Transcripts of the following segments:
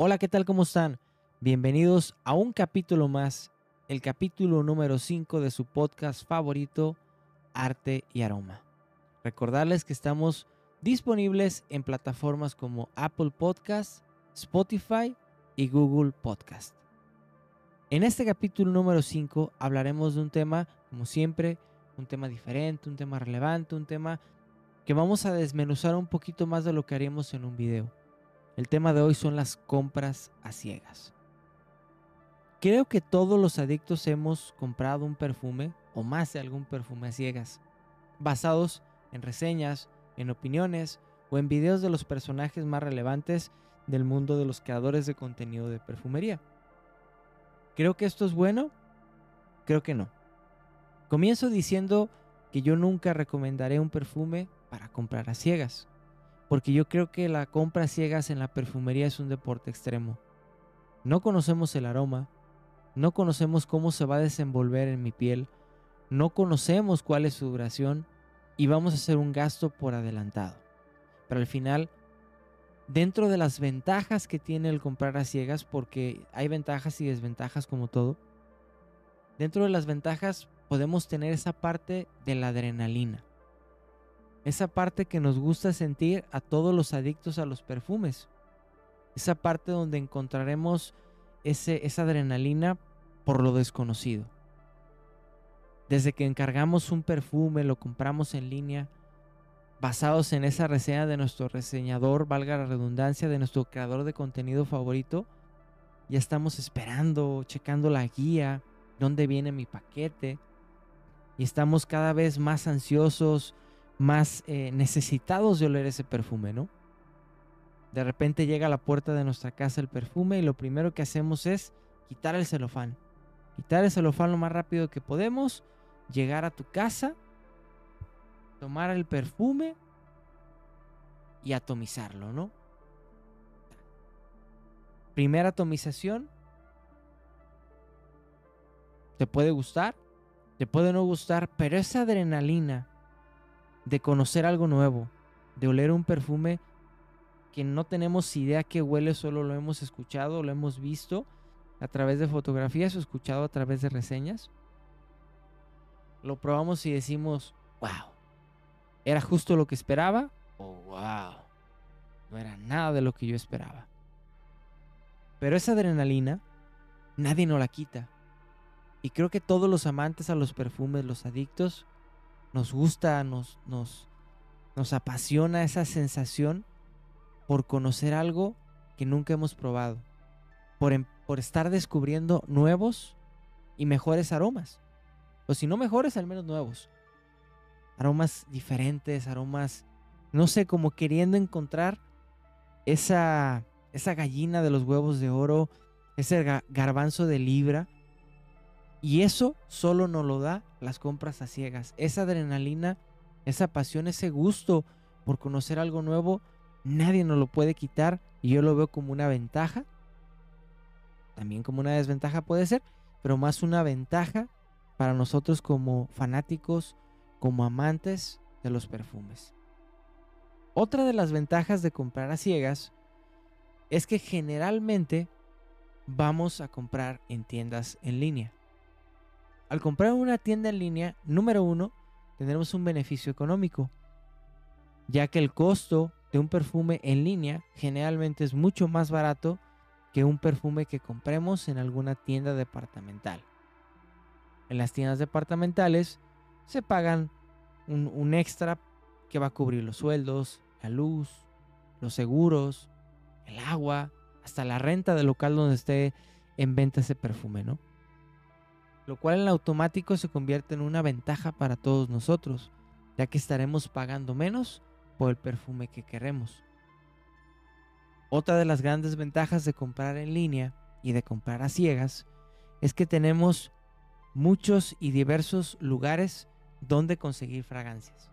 Hola, ¿qué tal? ¿Cómo están? Bienvenidos a un capítulo más, el capítulo número 5 de su podcast favorito, Arte y Aroma. Recordarles que estamos disponibles en plataformas como Apple Podcast, Spotify y Google Podcast. En este capítulo número 5 hablaremos de un tema, como siempre, un tema diferente, un tema relevante, un tema que vamos a desmenuzar un poquito más de lo que haríamos en un video. El tema de hoy son las compras a ciegas. Creo que todos los adictos hemos comprado un perfume o más de algún perfume a ciegas, basados en reseñas, en opiniones o en videos de los personajes más relevantes del mundo de los creadores de contenido de perfumería. ¿Creo que esto es bueno? Creo que no. Comienzo diciendo que yo nunca recomendaré un perfume para comprar a ciegas, porque yo creo que la compra ciegas en la perfumería es un deporte extremo. No conocemos el aroma, no conocemos cómo se va a desenvolver en mi piel, no conocemos cuál es su duración y vamos a hacer un gasto por adelantado. Pero al final dentro de las ventajas que tiene el comprar a ciegas, porque hay ventajas y desventajas como todo, dentro de las ventajas podemos tener esa parte de la adrenalina. Esa parte que nos gusta sentir a todos los adictos a los perfumes. Esa parte donde encontraremos ese, esa adrenalina por lo desconocido. Desde que encargamos un perfume, lo compramos en línea, basados en esa reseña de nuestro reseñador, valga la redundancia, de nuestro creador de contenido favorito. Ya estamos esperando, checando la guía, dónde viene mi paquete. Y estamos cada vez más ansiosos, más eh, necesitados de oler ese perfume, ¿no? De repente llega a la puerta de nuestra casa el perfume y lo primero que hacemos es quitar el celofán. Quitar el celofán lo más rápido que podemos, llegar a tu casa tomar el perfume y atomizarlo, ¿no? Primera atomización. Te puede gustar, te puede no gustar, pero esa adrenalina de conocer algo nuevo, de oler un perfume que no tenemos idea que huele, solo lo hemos escuchado, lo hemos visto a través de fotografías o escuchado a través de reseñas. Lo probamos y decimos, wow, ¿Era justo lo que esperaba? Oh, wow. No era nada de lo que yo esperaba. Pero esa adrenalina, nadie nos la quita. Y creo que todos los amantes a los perfumes, los adictos, nos gusta, nos, nos, nos apasiona esa sensación por conocer algo que nunca hemos probado. Por, em, por estar descubriendo nuevos y mejores aromas. O si no mejores, al menos nuevos aromas diferentes, aromas, no sé, como queriendo encontrar esa, esa gallina de los huevos de oro, ese garbanzo de libra. Y eso solo nos lo da las compras a ciegas. Esa adrenalina, esa pasión, ese gusto por conocer algo nuevo, nadie nos lo puede quitar. Y yo lo veo como una ventaja. También como una desventaja puede ser, pero más una ventaja para nosotros como fanáticos como amantes de los perfumes. Otra de las ventajas de comprar a ciegas es que generalmente vamos a comprar en tiendas en línea. Al comprar una tienda en línea, número uno, tendremos un beneficio económico, ya que el costo de un perfume en línea generalmente es mucho más barato que un perfume que compremos en alguna tienda departamental. En las tiendas departamentales se pagan un, extra que va a cubrir los sueldos, la luz, los seguros, el agua, hasta la renta del local donde esté en venta ese perfume, ¿no? Lo cual en automático se convierte en una ventaja para todos nosotros, ya que estaremos pagando menos por el perfume que queremos. Otra de las grandes ventajas de comprar en línea y de comprar a ciegas es que tenemos muchos y diversos lugares donde conseguir fragancias.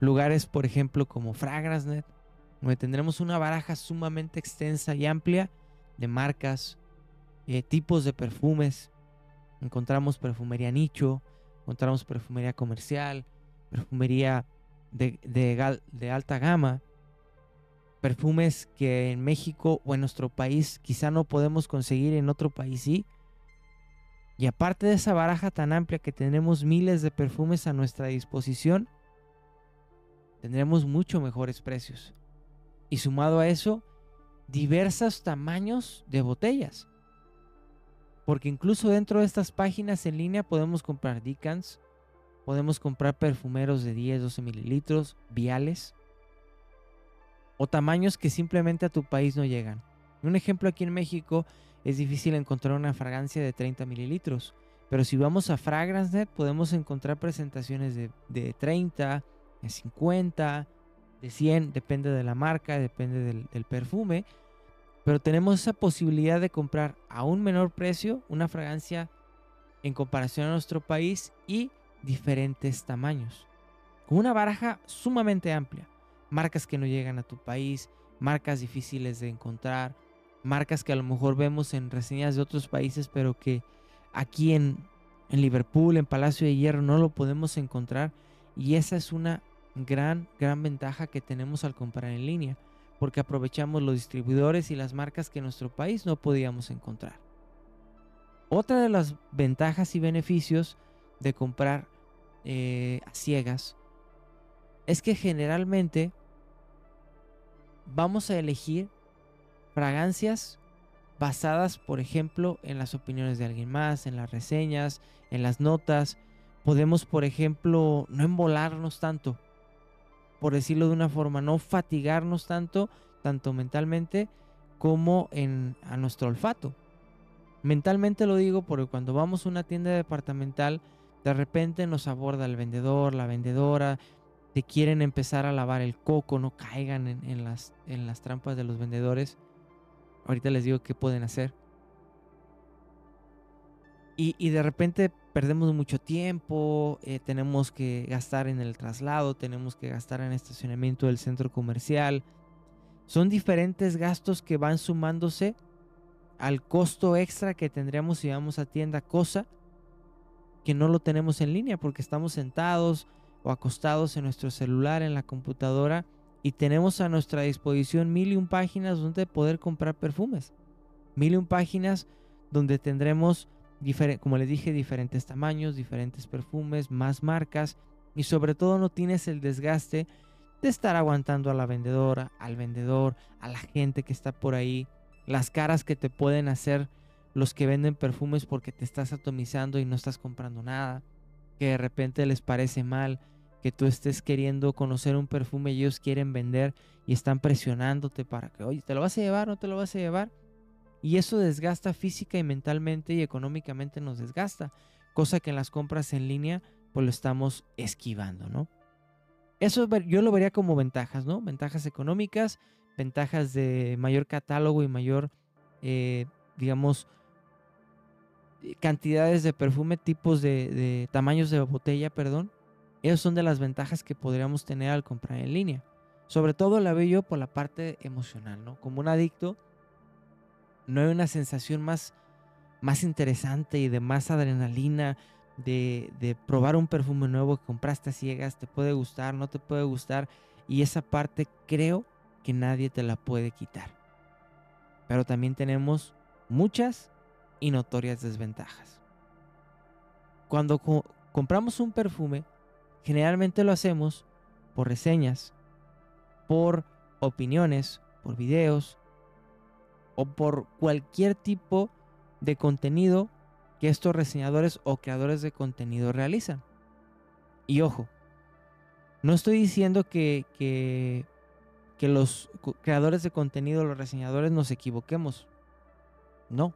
Lugares, por ejemplo, como Fragrance.net, donde tendremos una baraja sumamente extensa y amplia de marcas, eh, tipos de perfumes. Encontramos perfumería nicho, encontramos perfumería comercial, perfumería de, de alta gama, perfumes que en México o en nuestro país quizá no podemos conseguir, en otro país sí. Y aparte de esa baraja tan amplia que tenemos miles de perfumes a nuestra disposición, tendremos mucho mejores precios. Y sumado a eso, diversos tamaños de botellas. Porque incluso dentro de estas páginas en línea podemos comprar decants, podemos comprar perfumeros de 10, 12 mililitros, viales, o tamaños que simplemente a tu país no llegan. Un ejemplo aquí en México es difícil encontrar una fragancia de 30 mililitros, pero si vamos a FragranceNet podemos encontrar presentaciones de, de 30, de 50, de 100, depende de la marca, depende del, del perfume, pero tenemos esa posibilidad de comprar a un menor precio una fragancia en comparación a nuestro país y diferentes tamaños, con una baraja sumamente amplia. Marcas que no llegan a tu país, marcas difíciles de encontrar, marcas que a lo mejor vemos en reseñas de otros países, pero que aquí en, en Liverpool, en Palacio de Hierro, no lo podemos encontrar. Y esa es una gran, gran ventaja que tenemos al comprar en línea, porque aprovechamos los distribuidores y las marcas que en nuestro país no podíamos encontrar. Otra de las ventajas y beneficios de comprar eh, a ciegas es que generalmente vamos a elegir fragancias basadas, por ejemplo, en las opiniones de alguien más, en las reseñas, en las notas. Podemos, por ejemplo, no embolarnos tanto, por decirlo de una forma, no fatigarnos tanto, tanto mentalmente como en, a nuestro olfato. Mentalmente lo digo porque cuando vamos a una tienda departamental, de repente nos aborda el vendedor, la vendedora, te quieren empezar a lavar el coco, no caigan en, las, en las trampas de los vendedores. Ahorita les digo qué pueden hacer. Y, de repente perdemos mucho tiempo, eh, tenemos que gastar en el traslado, tenemos que gastar en estacionamiento del centro comercial. Son diferentes gastos que van sumándose al costo extra que tendríamos si vamos a tienda, cosa que no lo tenemos en línea porque estamos sentados, o acostados en nuestro celular, en la computadora, y tenemos a nuestra disposición mil y un páginas donde poder comprar perfumes. Mil y un páginas donde tendremos, como les dije, diferentes tamaños, diferentes perfumes, más marcas, y sobre todo no tienes el desgaste de estar aguantando a la vendedora, al vendedor, a la gente que está por ahí, las caras que te pueden hacer los que venden perfumes porque te estás atomizando y no estás comprando nada, que de repente les parece mal que tú estés queriendo conocer un perfume y ellos quieren vender y están presionándote para que, oye, ¿te lo vas a llevar? ¿No te lo vas a llevar? Y eso desgasta física y mentalmente y económicamente nos desgasta, cosa que en las compras en línea pues lo estamos esquivando, ¿no? Eso yo lo vería como ventajas, ¿no? Ventajas económicas, ventajas de mayor catálogo y mayor, eh, digamos, cantidades de perfume, tipos de, de tamaños de botella, perdón, esas son de las ventajas que podríamos tener al comprar en línea. Sobre todo la veo yo por la parte emocional, ¿no? Como un adicto, no hay una sensación más, más interesante y de más adrenalina de, de probar un perfume nuevo que compraste a ciegas, te puede gustar, no te puede gustar. Y esa parte creo que nadie te la puede quitar. Pero también tenemos muchas y notorias desventajas. Cuando compramos un perfume, Generalmente lo hacemos por reseñas, por opiniones, por videos o por cualquier tipo de contenido que estos reseñadores o creadores de contenido realizan. Y ojo, no estoy diciendo que, que, los creadores de contenido, los reseñadores nos equivoquemos. No.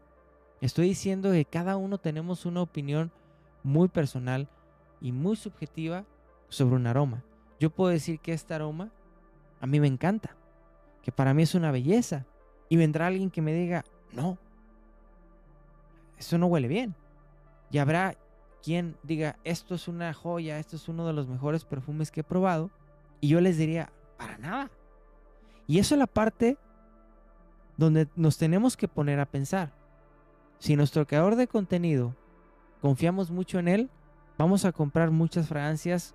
Estoy diciendo que cada uno tenemos una opinión muy personal y muy subjetiva sobre un aroma. Yo puedo decir que este aroma a mí me encanta, que para mí es una belleza. Y vendrá alguien que me diga, no, eso no huele bien. Y habrá quien diga, esto es una joya, esto es uno de los mejores perfumes que he probado. Y yo les diría, para nada. Y eso es la parte donde nos tenemos que poner a pensar. Si nuestro creador de contenido confiamos mucho en él, vamos a comprar muchas fragancias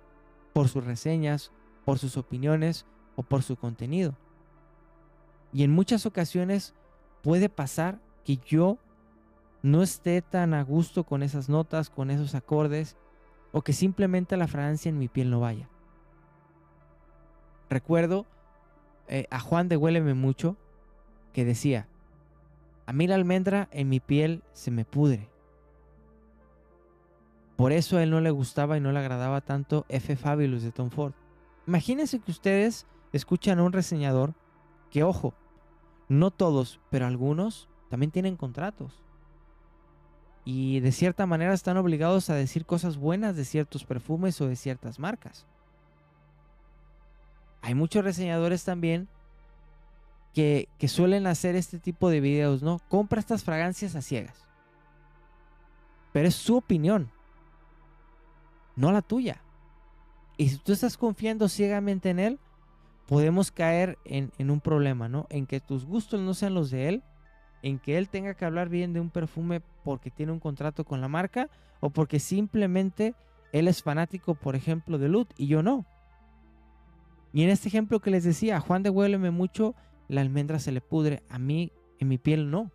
por sus reseñas, por sus opiniones o por su contenido. Y en muchas ocasiones puede pasar que yo no esté tan a gusto con esas notas, con esos acordes, o que simplemente la fragancia en mi piel no vaya. Recuerdo eh, a Juan de Huéleme mucho que decía, a mí la almendra en mi piel se me pudre. Por eso a él no le gustaba y no le agradaba tanto F. Fabulous de Tom Ford. Imagínense que ustedes escuchan a un reseñador que, ojo, no todos, pero algunos también tienen contratos. Y de cierta manera están obligados a decir cosas buenas de ciertos perfumes o de ciertas marcas. Hay muchos reseñadores también que, que suelen hacer este tipo de videos, ¿no? Compra estas fragancias a ciegas. Pero es su opinión no la tuya. Y si tú estás confiando ciegamente en Él, podemos caer en, un problema, ¿no? En que tus gustos no sean los de Él, en que Él tenga que hablar bien de un perfume porque tiene un contrato con la marca o porque simplemente Él es fanático, por ejemplo, de Lut y yo no. Y en este ejemplo que les decía, a Juan de Huéleme mucho, la almendra se le pudre, a mí en mi piel no,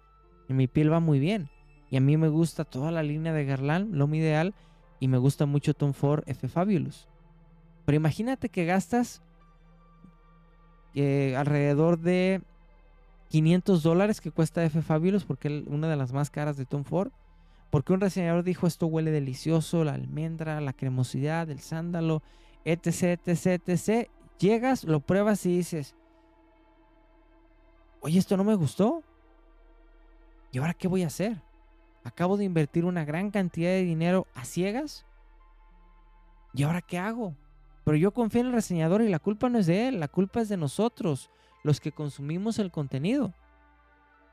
en mi piel va muy bien. Y a mí me gusta toda la línea de Garland, lo ideal, y me gusta mucho Tom Ford F Fabulous. Pero imagínate que gastas alrededor de 500 dólares que cuesta F Fabulous, porque es una de las más caras de Tom Ford. Porque un reseñador dijo esto huele delicioso, la almendra, la cremosidad, el sándalo, etc, etc, etc. Llegas, lo pruebas y dices, oye, esto no me gustó. ¿Y ahora qué voy a hacer? Acabo de invertir una gran cantidad de dinero a ciegas. ¿Y ahora qué hago? Pero yo confío en el reseñador y la culpa no es de él, la culpa es de nosotros, los que consumimos el contenido.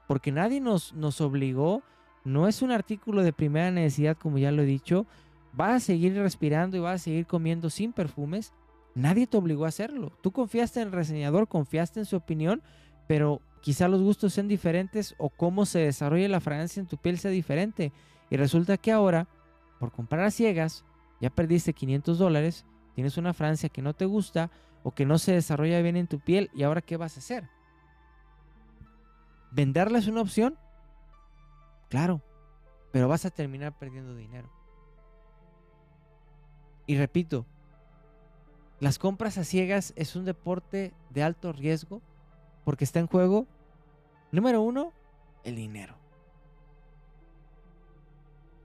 Porque nadie nos, nos obligó, no es un artículo de primera necesidad como ya lo he dicho, vas a seguir respirando y vas a seguir comiendo sin perfumes. Nadie te obligó a hacerlo. Tú confiaste en el reseñador, confiaste en su opinión, pero quizá los gustos sean diferentes o cómo se desarrolla la fragancia en tu piel sea diferente. Y resulta que ahora, por comprar a ciegas, ya perdiste 500 dólares, tienes una fragancia que no te gusta o que no se desarrolla bien en tu piel y ahora ¿qué vas a hacer? ¿Venderla es una opción? Claro, pero vas a terminar perdiendo dinero. Y repito, las compras a ciegas es un deporte de alto riesgo porque está en juego, número uno, el dinero.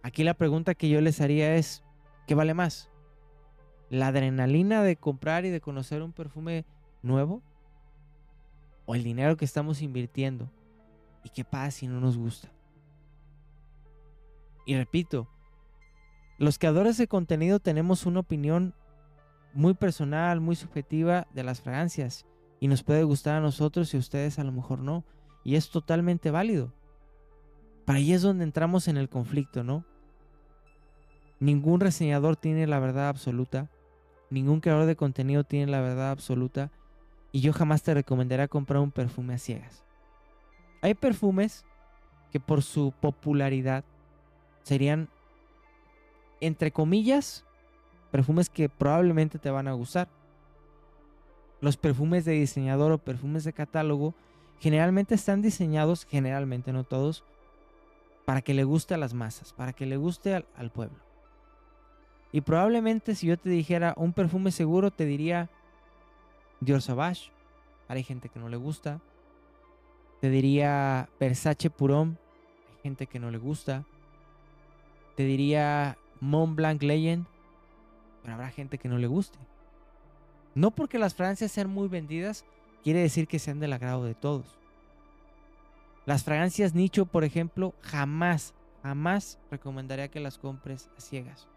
Aquí la pregunta que yo les haría es, ¿qué vale más? ¿La adrenalina de comprar y de conocer un perfume nuevo? ¿O el dinero que estamos invirtiendo? ¿Y qué pasa si no nos gusta? Y repito, los creadores de contenido tenemos una opinión muy personal, muy subjetiva de las fragancias y nos puede gustar a nosotros y a ustedes a lo mejor no. Y es totalmente válido. Para ahí es donde entramos en el conflicto, ¿no? Ningún reseñador tiene la verdad absoluta. Ningún creador de contenido tiene la verdad absoluta. Y yo jamás te recomendaría comprar un perfume a ciegas. Hay perfumes que por su popularidad serían, entre comillas, perfumes que probablemente te van a gustar los perfumes de diseñador o perfumes de catálogo generalmente están diseñados, generalmente no todos, para que le guste a las masas, para que le guste al, pueblo. Y probablemente si yo te dijera un perfume seguro, te diría Dior Sauvage. Hay gente que no le gusta. Te diría Versace Purón. Hay gente que no le gusta. Te diría Mont Blanc Legend. Pero habrá gente que no le guste. No porque las fragancias sean muy vendidas, quiere decir que sean del agrado de todos. Las fragancias nicho, por ejemplo, jamás, jamás recomendaría que las compres a ciegas.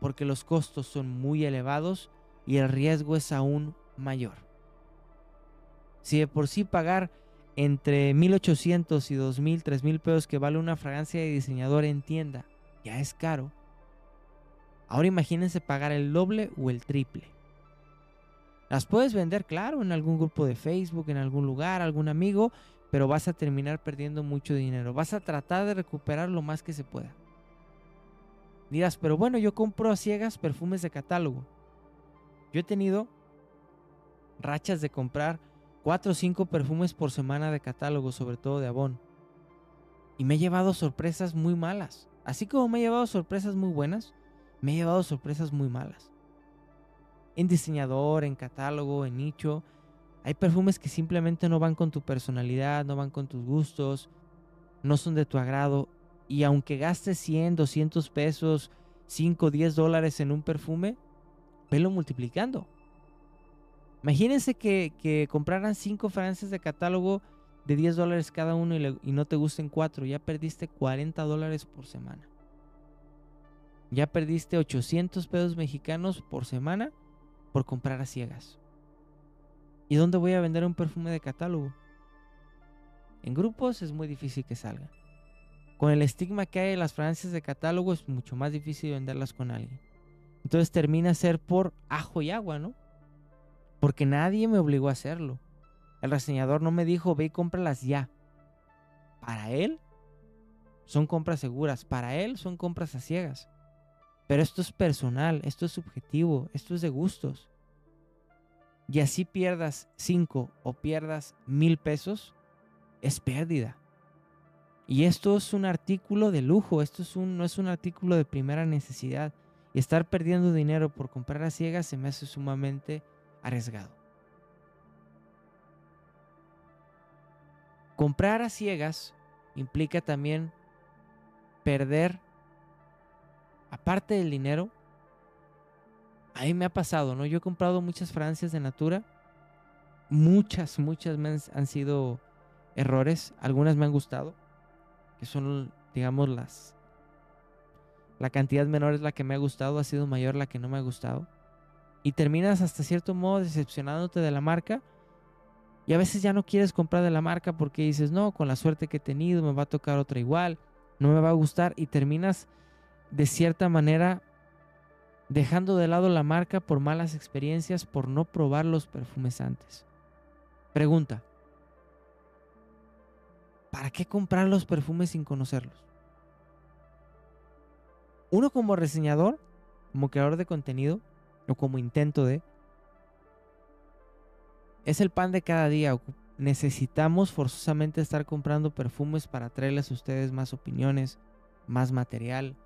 Porque los costos son muy elevados y el riesgo es aún mayor. Si de por sí pagar entre 1800 y 2000, 3000 pesos que vale una fragancia de diseñador en tienda ya es caro, ahora imagínense pagar el doble o el triple. Las puedes vender, claro, en algún grupo de Facebook, en algún lugar, algún amigo, pero vas a terminar perdiendo mucho dinero. Vas a tratar de recuperar lo más que se pueda. Dirás, pero bueno, yo compro a ciegas perfumes de catálogo. Yo he tenido rachas de comprar cuatro o cinco perfumes por semana de catálogo, sobre todo de Avon. Y me he llevado sorpresas muy malas. Así como me he llevado sorpresas muy buenas, me he llevado sorpresas muy malas. En diseñador, en catálogo, en nicho, hay perfumes que simplemente no van con tu personalidad, no van con tus gustos, no son de tu agrado. Y aunque gastes 100, 200 pesos, 5, 10 dólares en un perfume, velo multiplicando. Imagínense que, compraran 5 fragancias de catálogo de 10 dólares cada uno y, y no te gusten 4. Ya perdiste 40 dólares por semana. Ya perdiste 800 pesos mexicanos por semana por comprar a ciegas. ¿Y dónde voy a vender un perfume de catálogo? En grupos es muy difícil que salga. Con el estigma que hay en las fragancias de catálogo es mucho más difícil venderlas con alguien. Entonces termina ser por ajo y agua, ¿no? Porque nadie me obligó a hacerlo. El reseñador no me dijo, ve y cómpralas ya. Para él son compras seguras, para él son compras a ciegas. Pero esto es personal, esto es subjetivo, esto es de gustos y así pierdas 5 o pierdas mil pesos, es pérdida. Y esto es un artículo de lujo, esto es un, no es un artículo de primera necesidad. Y estar perdiendo dinero por comprar a ciegas se me hace sumamente arriesgado. Comprar a ciegas implica también perder, aparte del dinero, a mí me ha pasado, ¿no? Yo he comprado muchas fragancias de Natura. Muchas, muchas han, sido errores. Algunas me han gustado. Que son, digamos, las... La cantidad menor es la que me ha gustado. Ha sido mayor la que no me ha gustado. Y terminas hasta cierto modo decepcionándote de la marca. Y a veces ya no quieres comprar de la marca porque dices, no, con la suerte que he tenido me va a tocar otra igual. No me va a gustar. Y terminas de cierta manera dejando de lado la marca por malas experiencias por no probar los perfumes antes. Pregunta. ¿Para qué comprar los perfumes sin conocerlos? Uno como reseñador, como creador de contenido, o como intento de, es el pan de cada día. Necesitamos forzosamente estar comprando perfumes para traerles a ustedes más opiniones, más material,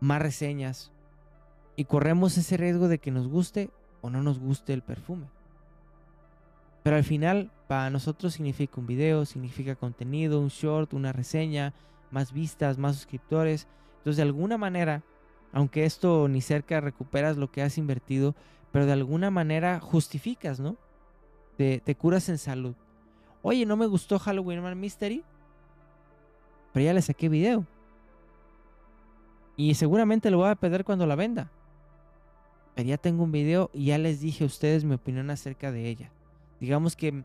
más reseñas, y corremos ese riesgo de que nos guste o no nos guste el perfume. Pero al final, para nosotros significa un video, significa contenido, un short, una reseña, más vistas, más suscriptores. Entonces, de alguna manera, aunque esto ni cerca recuperas lo que has invertido, pero de alguna manera justificas, ¿no? Te, curas en salud. Oye, no me gustó Halloween Man Mystery, pero ya le saqué video. Y seguramente lo voy a perder cuando la venda ya tengo un video y ya les dije a ustedes mi opinión acerca de ella. Digamos que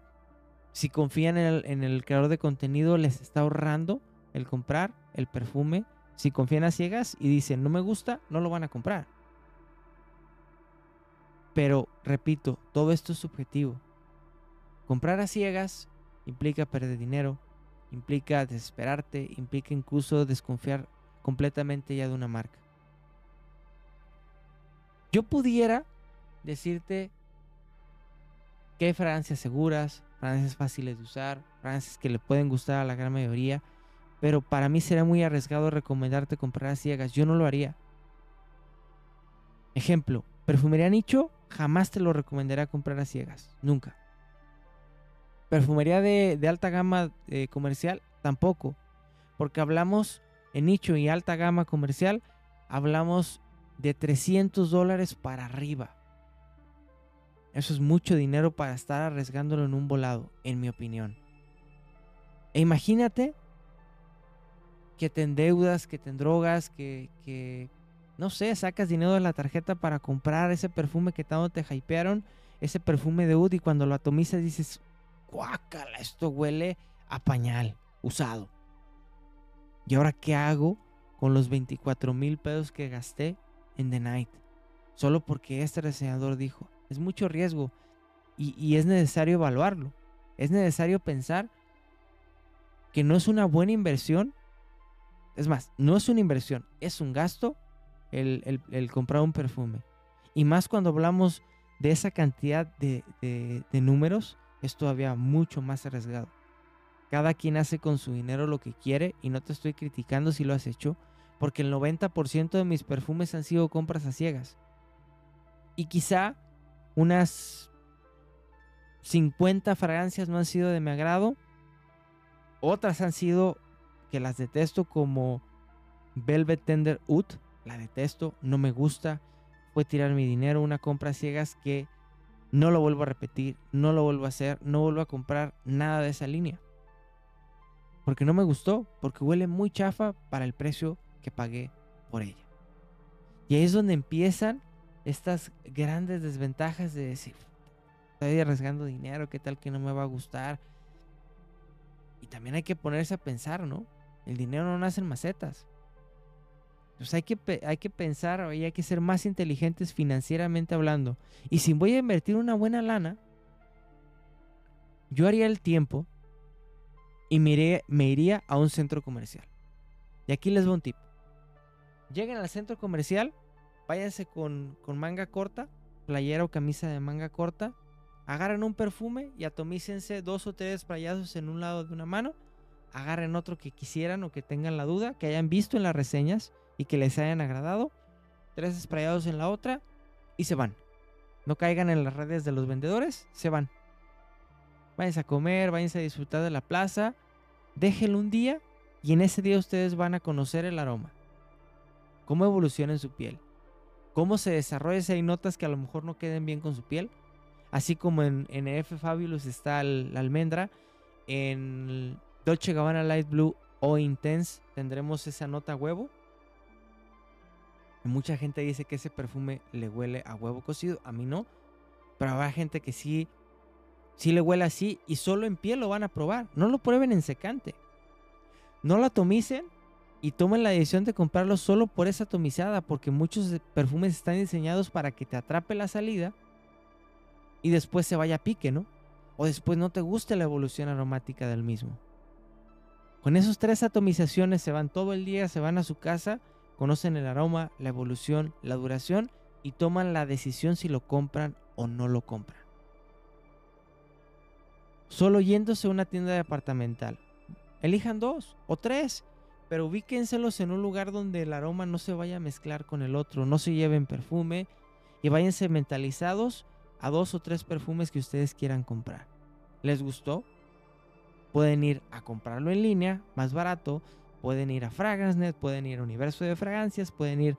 si confían en el, creador de contenido, les está ahorrando el comprar el perfume. Si confían a ciegas y dicen no me gusta, no lo van a comprar. Pero, repito, todo esto es subjetivo. Comprar a ciegas implica perder dinero, implica desesperarte, implica incluso desconfiar completamente ya de una marca. Yo pudiera decirte hay fragancias seguras, fragancias fáciles de usar, fragancias que le pueden gustar a la gran mayoría, pero para mí sería muy arriesgado recomendarte comprar a ciegas. Yo no lo haría. Ejemplo, perfumería nicho, jamás te lo recomendaría comprar a ciegas, nunca. Perfumería de, alta gama eh, comercial, tampoco, porque hablamos en nicho y alta gama comercial, hablamos de 300 dólares para arriba. Eso es mucho dinero para estar arriesgándolo en un volado, en mi opinión. E imagínate que te endeudas, que te drogas, que, que, no sé, sacas dinero de la tarjeta para comprar ese perfume que tanto te hypearon, ese perfume de Ud y cuando lo atomizas dices, guácala, esto huele a pañal usado. ¿Y ahora qué hago con los 24 mil pesos que gasté en The Night. Solo porque este reseñador dijo, es mucho riesgo y, es necesario evaluarlo. Es necesario pensar que no es una buena inversión. Es más, no es una inversión, es un gasto el, comprar un perfume. Y más cuando hablamos de esa cantidad de, de, números, es todavía mucho más arriesgado. Cada quien hace con su dinero lo que quiere y no te estoy criticando si lo has hecho, porque el 90% de mis perfumes han sido compras a ciegas. Y quizá unas 50 fragancias no han sido de mi agrado. Otras han sido que las detesto como Velvet Tender Oud. La detesto, no me gusta. Fue tirar mi dinero, una compra ciegas que no lo vuelvo a repetir, no lo vuelvo a hacer, no vuelvo a comprar nada de esa línea. Porque no me gustó, porque huele muy chafa para el precio que pagué por ella. Y ahí es donde empiezan estas grandes desventajas de decir, estoy arriesgando dinero, qué tal que no me va a gustar. Y también hay que ponerse a pensar, ¿no? El dinero no nace en macetas. Pues hay que, hay que pensar y hay que ser más inteligentes financieramente hablando. Y si voy a invertir una buena lana, yo haría el tiempo y me, iría a un centro comercial. Y aquí les voy un tip. Lleguen al centro comercial, váyanse con, con manga corta, playera o camisa de manga corta, agarren un perfume y atomícense dos o tres sprayazos en un lado de una mano, agarren otro que quisieran o que tengan la duda, que hayan visto en las reseñas y que les hayan agradado, tres sprayados en la otra y se van. No caigan en las redes de los vendedores, se van. Váyanse a comer, váyanse a disfrutar de la plaza, déjenlo un día y en ese día ustedes van a conocer el aroma cómo evoluciona en su piel, cómo se desarrolla si hay notas que a lo mejor no queden bien con su piel, así como en, en F Fabulous está la almendra, en Dolce Gabbana Light Blue o Intense tendremos esa nota huevo. mucha gente dice que ese perfume le huele a huevo cocido, a mí no, pero habrá gente que sí, sí le huele así y solo en piel lo van a probar, no lo prueben en secante. No lo atomicen y tomen la decisión de comprarlo solo por esa atomizada, porque muchos perfumes están diseñados para que te atrape la salida y después se vaya a pique, ¿no? O después no te guste la evolución aromática del mismo. Con esos tres atomizaciones se van todo el día, se van a su casa, conocen el aroma, la evolución, la duración y toman la decisión si lo compran o no lo compran. Solo yéndose a una tienda departamental. Elijan dos o tres pero ubíquenselos en un lugar donde el aroma no se vaya a mezclar con el otro, no se lleven perfume y váyanse mentalizados a dos o tres perfumes que ustedes quieran comprar. ¿Les gustó? Pueden ir a comprarlo en línea, más barato, pueden ir a FragranceNet, pueden ir a Universo de Fragancias, pueden ir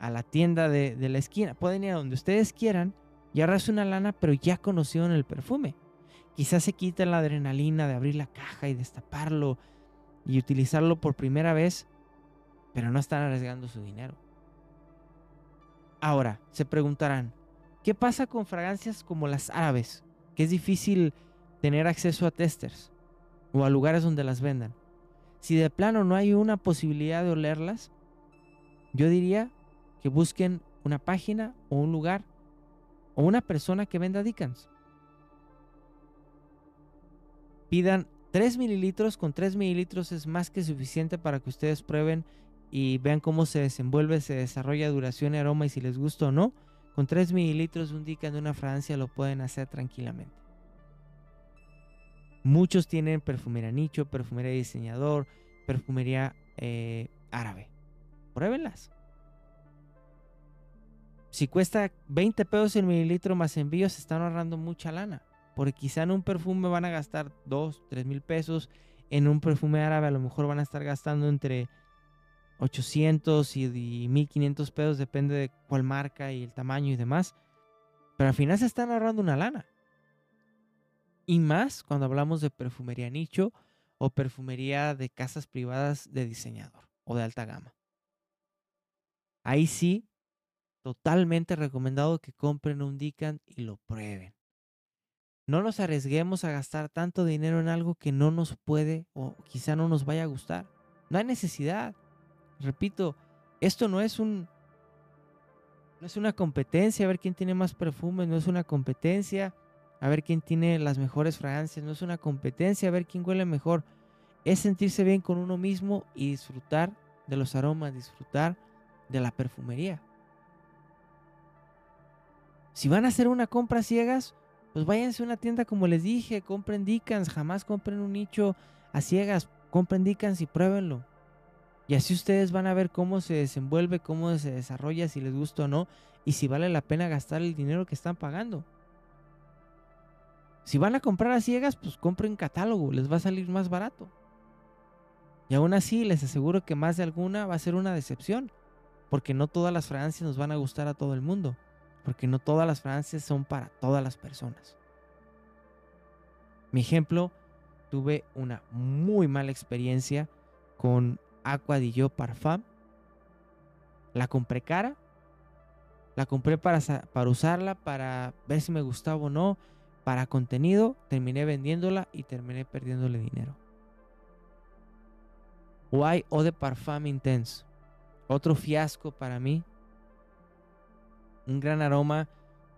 a la tienda de, la esquina, pueden ir a donde ustedes quieran y ahorrarse una lana, pero ya conocieron el perfume. Quizás se quiten la adrenalina de abrir la caja y destaparlo y utilizarlo por primera vez, pero no están arriesgando su dinero. Ahora, se preguntarán, ¿qué pasa con fragancias como las árabes? Que es difícil tener acceso a testers o a lugares donde las vendan. Si de plano no hay una posibilidad de olerlas, yo diría que busquen una página o un lugar o una persona que venda Dickens. Pidan 3 mililitros con 3 mililitros es más que suficiente para que ustedes prueben y vean cómo se desenvuelve, se desarrolla duración y aroma y si les gusta o no. Con 3 mililitros un Dican de una Francia lo pueden hacer tranquilamente. Muchos tienen perfumería nicho, perfumería diseñador, perfumería eh, árabe. Pruébenlas. Si cuesta 20 pesos el mililitro más envíos, se están ahorrando mucha lana. Porque quizá en un perfume van a gastar 2, 3 mil pesos. En un perfume árabe a lo mejor van a estar gastando entre 800 y, 1500 pesos, depende de cuál marca y el tamaño y demás. Pero al final se están ahorrando una lana. Y más cuando hablamos de perfumería nicho o perfumería de casas privadas de diseñador o de alta gama. Ahí sí, totalmente recomendado que compren un Dican y lo prueben. No nos arriesguemos a gastar tanto dinero en algo que no nos puede o quizá no nos vaya a gustar. No hay necesidad. Repito, esto no es un no es una competencia a ver quién tiene más perfumes, no es una competencia a ver quién tiene las mejores fragancias, no es una competencia a ver quién huele mejor. Es sentirse bien con uno mismo y disfrutar de los aromas, disfrutar de la perfumería. Si van a hacer una compra ciegas, Pues váyanse a una tienda como les dije, compren Dicans, jamás compren un nicho a ciegas, compren Dicans y pruébenlo. Y así ustedes van a ver cómo se desenvuelve, cómo se desarrolla, si les gusta o no, y si vale la pena gastar el dinero que están pagando. Si van a comprar a ciegas, pues compren catálogo, les va a salir más barato. Y aún así les aseguro que más de alguna va a ser una decepción, porque no todas las fragancias nos van a gustar a todo el mundo, porque no todas las fragancias son para todas las personas. Mi ejemplo, tuve una muy mala experiencia con Aqua di Gio Parfum. La compré cara. La compré para, para usarla, para ver si me gustaba o no, para contenido. Terminé vendiéndola y terminé perdiéndole dinero. Why Eau de Parfum Intense. Otro fiasco para mí. Un gran aroma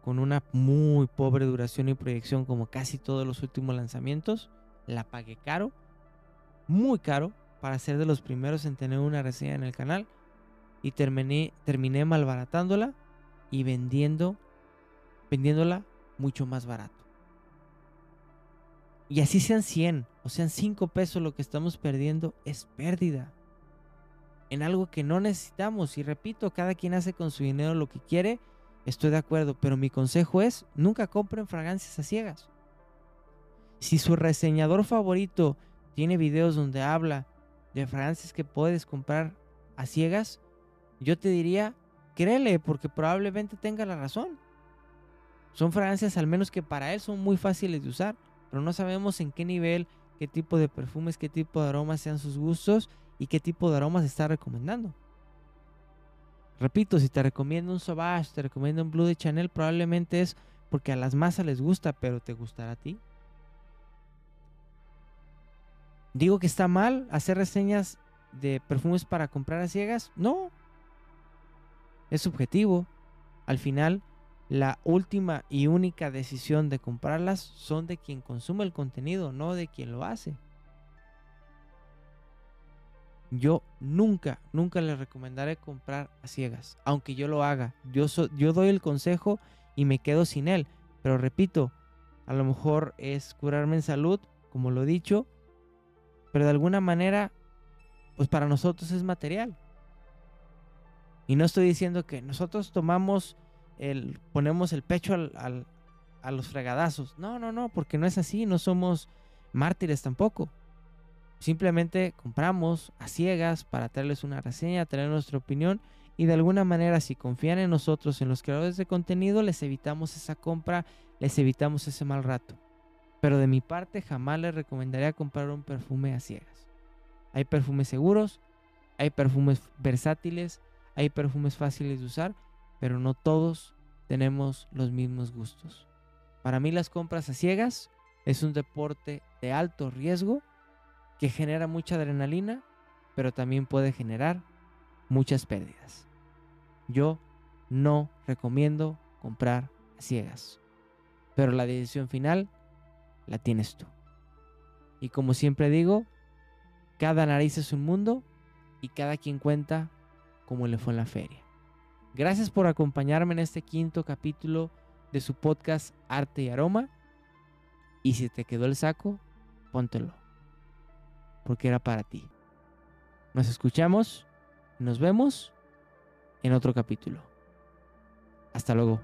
con una muy pobre duración y proyección como casi todos los últimos lanzamientos. La pagué caro. Muy caro para ser de los primeros en tener una reseña en el canal y terminé, terminé malbaratándola y vendiendo, vendiéndola mucho más barato. Y así sean 100 o sean 5 pesos lo que estamos perdiendo, es pérdida. En algo que no necesitamos. Y repito, cada quien hace con su dinero lo que quiere. Estoy de acuerdo, pero mi consejo es, nunca compren fragancias a ciegas. Si su reseñador favorito tiene videos donde habla de fragancias que puedes comprar a ciegas, yo te diría, créele, porque probablemente tenga la razón. Son fragancias al menos que para él son muy fáciles de usar, pero no sabemos en qué nivel, qué tipo de perfumes, qué tipo de aromas sean sus gustos y qué tipo de aromas está recomendando. Repito, si te recomiendo un Sauvage, te recomiendo un Blue de Chanel, probablemente es porque a las masas les gusta, pero ¿te gustará a ti? ¿Digo que está mal hacer reseñas de perfumes para comprar a ciegas? No. Es subjetivo. Al final, la última y única decisión de comprarlas son de quien consume el contenido, no de quien lo hace. Yo nunca, nunca les recomendaré comprar a ciegas, aunque yo lo haga. Yo, yo doy el consejo y me quedo sin él. Pero repito, a lo mejor es curarme en salud, como lo he dicho, pero de alguna manera, pues para nosotros es material. Y no estoy diciendo que nosotros tomamos el, ponemos el pecho a los fregadazos. No, no, no, porque no es así, no somos mártires tampoco. Simplemente compramos a ciegas para traerles una reseña, traer nuestra opinión y de alguna manera si confían en nosotros, en los creadores de contenido, les evitamos esa compra, les evitamos ese mal rato. Pero de mi parte jamás les recomendaría comprar un perfume a ciegas. Hay perfumes seguros, hay perfumes versátiles, hay perfumes fáciles de usar, pero no todos tenemos los mismos gustos. Para mí las compras a ciegas es un deporte de alto riesgo que genera mucha adrenalina, pero también puede generar muchas pérdidas. Yo no recomiendo comprar a ciegas, pero la decisión final la tienes tú. Y como siempre digo, cada nariz es un mundo y cada quien cuenta como le fue en la feria. Gracias por acompañarme en este quinto capítulo de su podcast Arte y Aroma. Y si te quedó el saco, póntelo. Porque era para ti. Nos escuchamos, nos vemos en otro capítulo. Hasta luego.